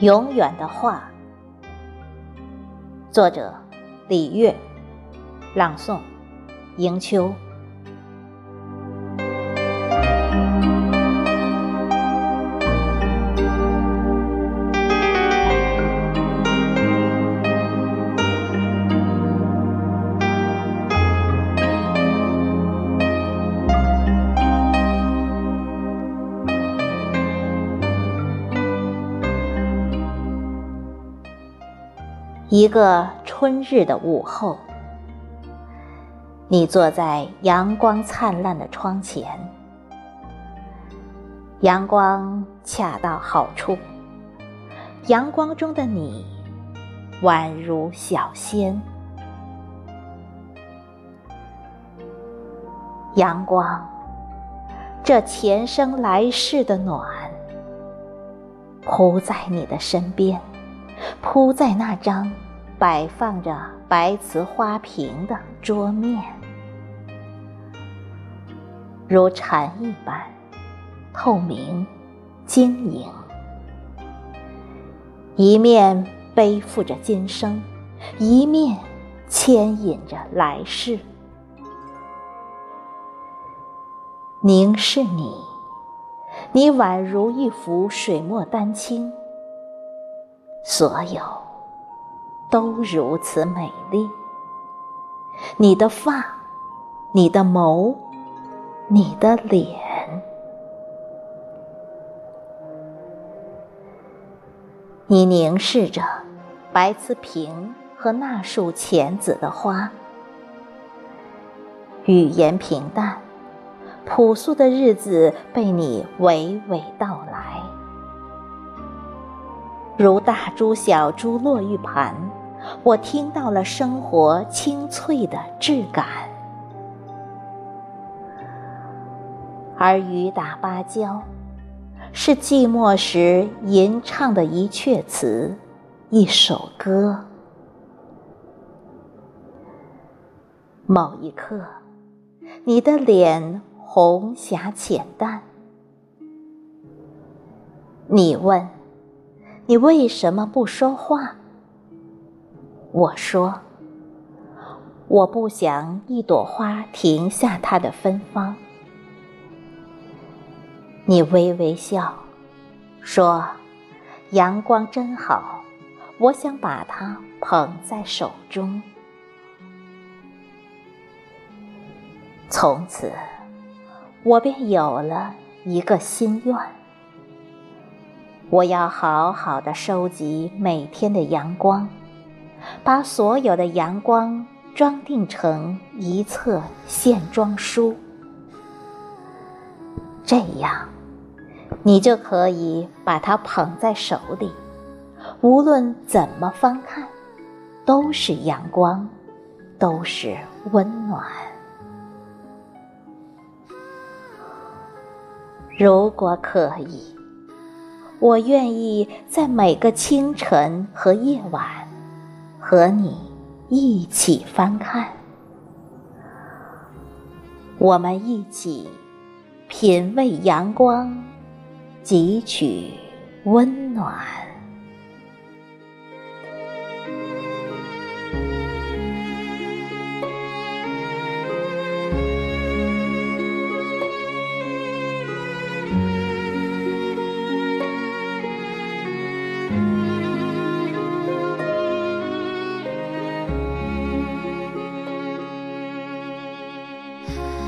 永远的话，作者李悦，朗诵迎秋。一个春日的午后，你坐在阳光灿烂的窗前，阳光恰到好处，阳光中的你宛如小仙。阳光，这前生来世的暖，铺在你的身边。铺在那张摆放着白瓷花瓶的桌面，如蝉一般透明晶莹。一面背负着今生，一面牵引着来世。凝视你，你宛如一幅水墨丹青。所有都如此美丽。你的发，你的眸，你的脸。你凝视着白瓷瓶和那束浅紫的花，语言平淡，朴素的日子被你娓娓道来。如大珠小珠落玉盘，我听到了生活清脆的质感。而雨打芭蕉，是寂寞时吟唱的一阙词，一首歌。某一刻，你的脸红霞浅淡，你问。你为什么不说话？我说：“我不想一朵花停下它的芬芳。”你微微笑，说：“阳光真好，我想把它捧在手中。”从此，我便有了一个心愿。我要好好的收集每天的阳光，把所有的阳光装订成一册线装书，这样，你就可以把它捧在手里，无论怎么翻看，都是阳光，都是温暖。如果可以。我愿意在每个清晨和夜晚，和你一起翻看，我们一起品味阳光，汲取温暖。high.